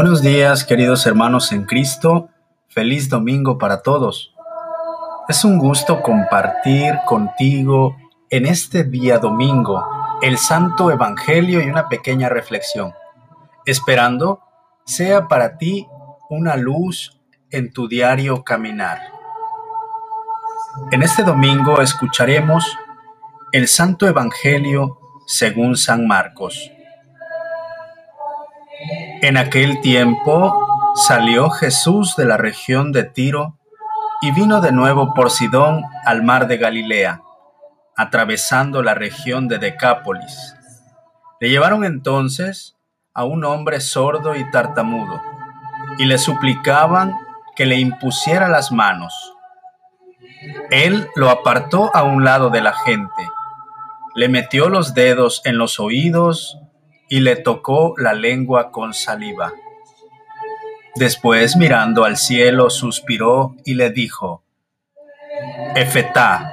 Buenos días, queridos hermanos en Cristo. Feliz domingo para todos. Es un gusto compartir contigo en este día domingo el Santo Evangelio y una pequeña reflexión, esperando sea para ti una luz en tu diario caminar. En este domingo escucharemos el Santo Evangelio según San Marcos. En aquel tiempo salió Jesús de la región de Tiro y vino de nuevo por Sidón al mar de Galilea, atravesando la región de Decápolis. Le llevaron entonces a un hombre sordo y tartamudo, y le suplicaban que le impusiera las manos. Él lo apartó a un lado de la gente, le metió los dedos en los oídos y le tocó la lengua con saliva. Después, mirando al cielo, suspiró y le dijo, Efetá,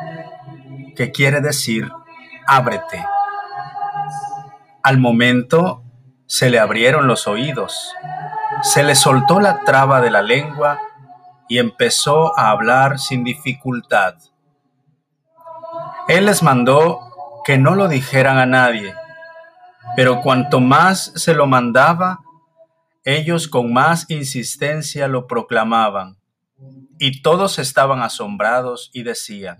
que quiere decir, ábrete. Al momento se le abrieron los oídos, se le soltó la traba de la lengua y empezó a hablar sin dificultad. Él les mandó que no lo dijeran a nadie pero cuanto más se lo mandaba, ellos con más insistencia lo proclamaban. Y todos estaban asombrados y decían,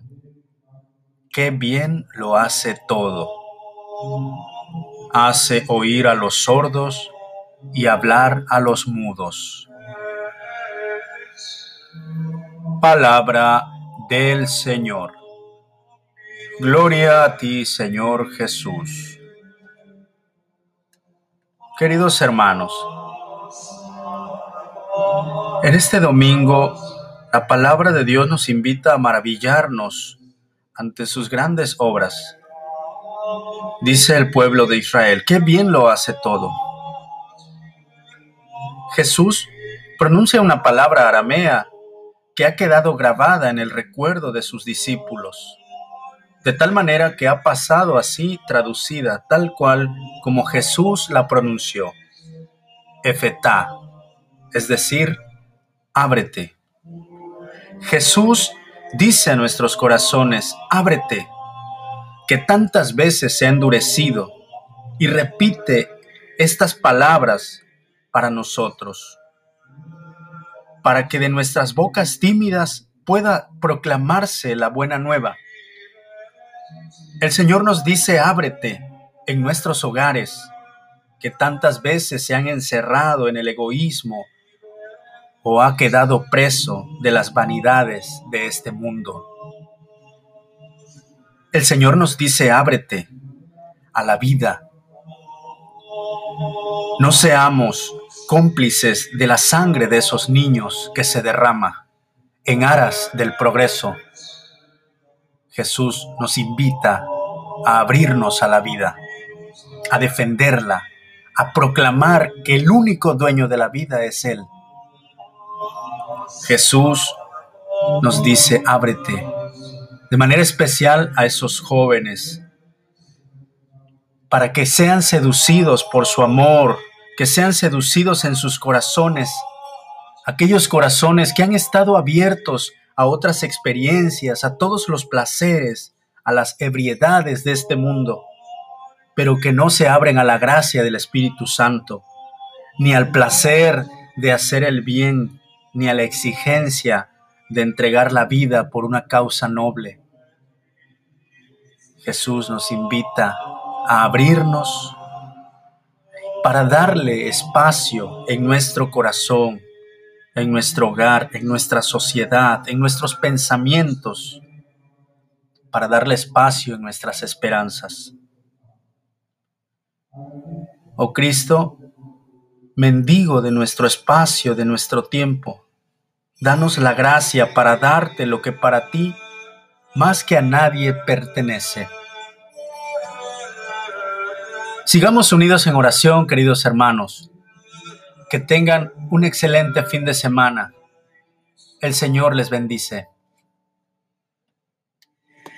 qué bien lo hace todo. Hace oír a los sordos y hablar a los mudos. Palabra del Señor. Gloria a ti, Señor Jesús. Queridos hermanos, en este domingo la palabra de Dios nos invita a maravillarnos ante sus grandes obras. Dice el pueblo de Israel, qué bien lo hace todo. Jesús pronuncia una palabra aramea que ha quedado grabada en el recuerdo de sus discípulos de tal manera que ha pasado así traducida tal cual como Jesús la pronunció. Efetá, es decir, ábrete. Jesús dice a nuestros corazones, ábrete, que tantas veces se ha endurecido y repite estas palabras para nosotros, para que de nuestras bocas tímidas pueda proclamarse la buena nueva el Señor nos dice, ábrete en nuestros hogares, que tantas veces se han encerrado en el egoísmo o ha quedado preso de las vanidades de este mundo. El Señor nos dice, ábrete a la vida. No seamos cómplices de la sangre de esos niños que se derrama en aras del progreso Jesús nos invita a abrirnos a la vida, a defenderla, a proclamar que el único dueño de la vida es Él. Jesús nos dice, ábrete, de manera especial a esos jóvenes, para que sean seducidos por su amor, que sean seducidos en sus corazones, aquellos corazones que han estado abiertos a otras experiencias, a todos los placeres, a las ebriedades de este mundo, pero que no se abren a la gracia del Espíritu Santo, ni al placer de hacer el bien, ni a la exigencia de entregar la vida por una causa noble. Jesús nos invita a abrirnos para darle espacio en nuestro corazón en nuestro hogar, en nuestra sociedad, en nuestros pensamientos, para darle espacio en nuestras esperanzas. Oh Cristo, mendigo de nuestro espacio, de nuestro tiempo, danos la gracia para darte lo que para ti más que a nadie pertenece. Sigamos unidos en oración, queridos hermanos que tengan un excelente fin de semana. El Señor les bendice.